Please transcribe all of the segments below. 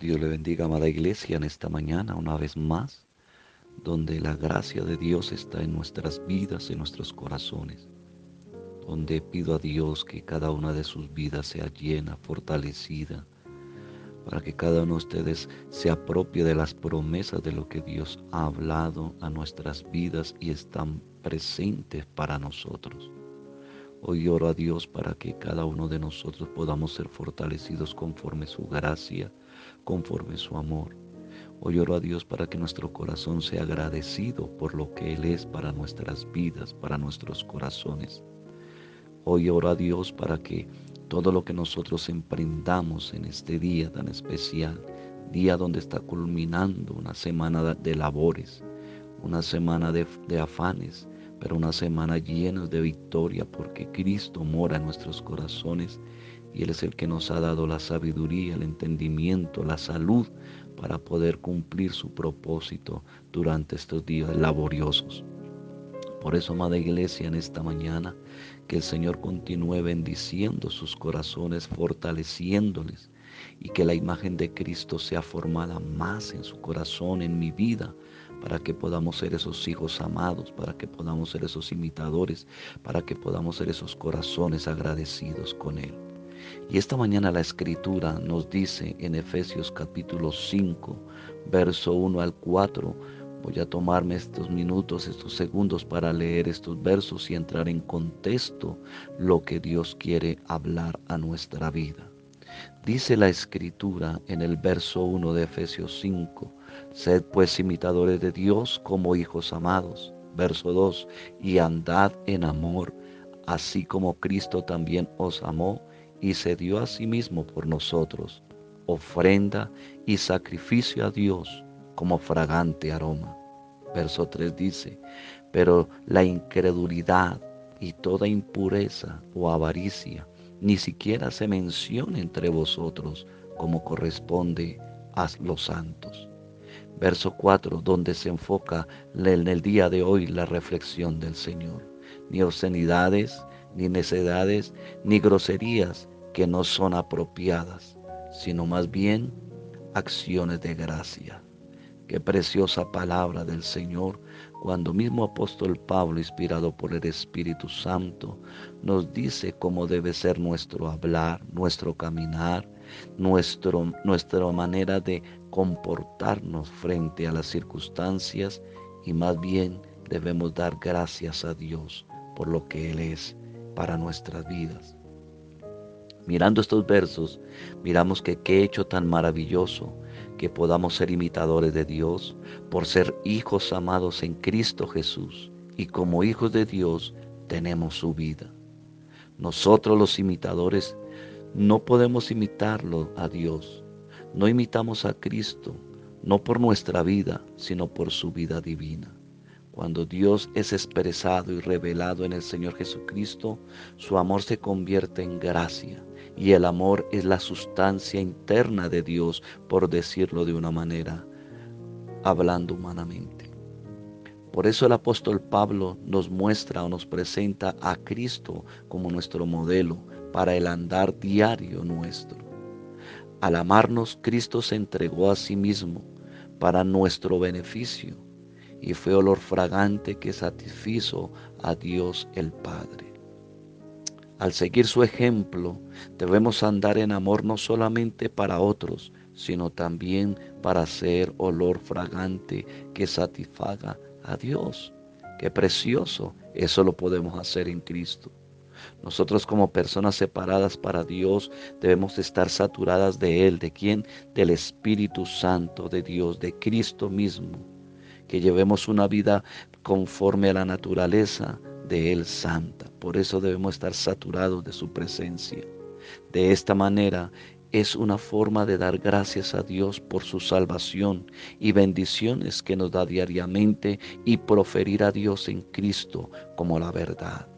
Dios le bendiga, amada iglesia, en esta mañana una vez más, donde la gracia de Dios está en nuestras vidas, en nuestros corazones, donde pido a Dios que cada una de sus vidas sea llena, fortalecida, para que cada uno de ustedes se apropie de las promesas de lo que Dios ha hablado a nuestras vidas y están presentes para nosotros. Hoy oro a Dios para que cada uno de nosotros podamos ser fortalecidos conforme su gracia, conforme su amor. Hoy oro a Dios para que nuestro corazón sea agradecido por lo que Él es para nuestras vidas, para nuestros corazones. Hoy oro a Dios para que todo lo que nosotros emprendamos en este día tan especial, día donde está culminando una semana de labores, una semana de, afanes, pero una semana llena de victoria porque Cristo mora en nuestros corazones y Él es el que nos ha dado la sabiduría, el entendimiento, la salud para poder cumplir su propósito durante estos días laboriosos. Por eso, amada iglesia, en esta mañana, que el Señor continúe bendiciendo sus corazones, fortaleciéndoles y que la imagen de Cristo sea formada más en su corazón, en mi vida, para que podamos ser esos hijos amados, para que podamos ser esos imitadores, para que podamos ser esos corazones agradecidos con Él. Y esta mañana la escritura nos dice en Efesios capítulo 5, verso 1 al 4, Voy a tomarme estos minutos, estos segundos para leer estos versos y entrar en contexto lo que Dios quiere hablar a nuestra vida. Dice la escritura en el verso 1 de Efesios 5, Sed pues imitadores de Dios como hijos amados. Verso 2, y andad en amor, así como Cristo también os amó y se dio a sí mismo por nosotros, ofrenda y sacrificio a Dios como fragante aroma. Verso 3 dice, pero la incredulidad y toda impureza o avaricia ni siquiera se menciona entre vosotros como corresponde a los santos. Verso 4, donde se enfoca en el día de hoy la reflexión del Señor. Ni obscenidades, ni necedades, ni groserías que no son apropiadas, sino más bien acciones de gracia. Qué preciosa palabra del Señor cuando mismo apóstol Pablo, inspirado por el Espíritu Santo, nos dice cómo debe ser nuestro hablar, nuestro caminar, nuestro, nuestra manera de comportarnos frente a las circunstancias y más bien debemos dar gracias a Dios por lo que Él es para nuestras vidas. Mirando estos versos, miramos que qué hecho tan maravilloso que podamos ser imitadores de Dios por ser hijos amados en Cristo Jesús y como hijos de Dios tenemos su vida. Nosotros los imitadores no podemos imitarlo a Dios, no imitamos a Cristo, no por nuestra vida, sino por su vida divina. Cuando Dios es expresado y revelado en el Señor Jesucristo, su amor se convierte en gracia y el amor es la sustancia interna de Dios, por decirlo de una manera, hablando humanamente. Por eso el apóstol Pablo nos muestra o nos presenta a Cristo como nuestro modelo para el andar diario nuestro. Al amarnos, Cristo se entregó a sí mismo para nuestro beneficio y fue olor fragante que satisfizo a Dios el Padre. Al seguir su ejemplo, debemos andar en amor no solamente para otros, sino también para ser olor fragante que satisfaga a Dios. Qué precioso, eso lo podemos hacer en Cristo. Nosotros como personas separadas para Dios debemos estar saturadas de Él. ¿De quién? Del Espíritu Santo de Dios, de Cristo mismo. Que llevemos una vida conforme a la naturaleza de Él santa. Por eso debemos estar saturados de su presencia. De esta manera, es una forma de dar gracias a Dios por su salvación y bendiciones que nos da diariamente y proferir a Dios en Cristo como la verdad.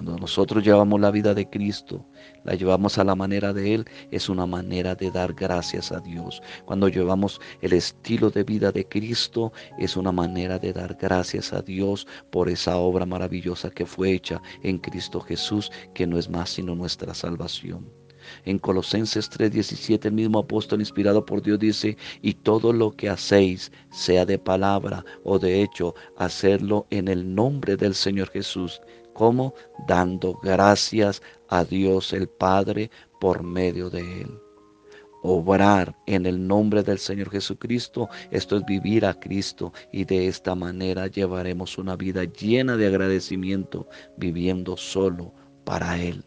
Cuando nosotros llevamos la vida de Cristo, la llevamos a la manera de Él, es una manera de dar gracias a Dios. Cuando llevamos el estilo de vida de Cristo, es una manera de dar gracias a Dios por esa obra maravillosa que fue hecha en Cristo Jesús, que no es más sino nuestra salvación. En Colosenses 3:17 el mismo apóstol inspirado por Dios dice, y todo lo que hacéis, sea de palabra o de hecho, hacerlo en el nombre del Señor Jesús ¿Cómo? Dando gracias a Dios el Padre por medio de Él. Obrar en el nombre del Señor Jesucristo, esto es vivir a Cristo y de esta manera llevaremos una vida llena de agradecimiento, viviendo solo para Él.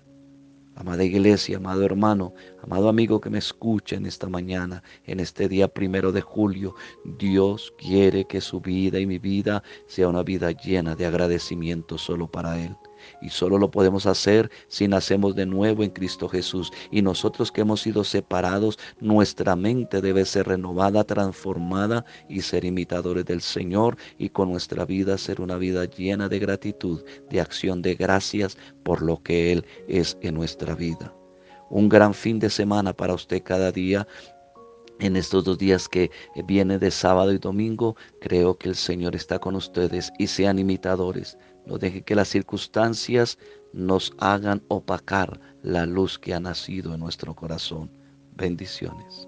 Amada iglesia, amado hermano, amado amigo que me escucha en esta mañana, en este día primero de julio, Dios quiere que su vida y mi vida sea una vida llena de agradecimiento solo para Él. Y solo lo podemos hacer si nacemos de nuevo en Cristo Jesús. Y nosotros que hemos sido separados, nuestra mente debe ser renovada, transformada y ser imitadores del Señor. Y con nuestra vida ser una vida llena de gratitud, de acción de gracias por lo que Él es en nuestra vida. Un gran fin de semana para usted cada día en estos dos días que viene de sábado y domingo, creo que el Señor está con ustedes y sean imitadores no deje que las circunstancias nos hagan opacar la luz que ha nacido en nuestro corazón. Bendiciones.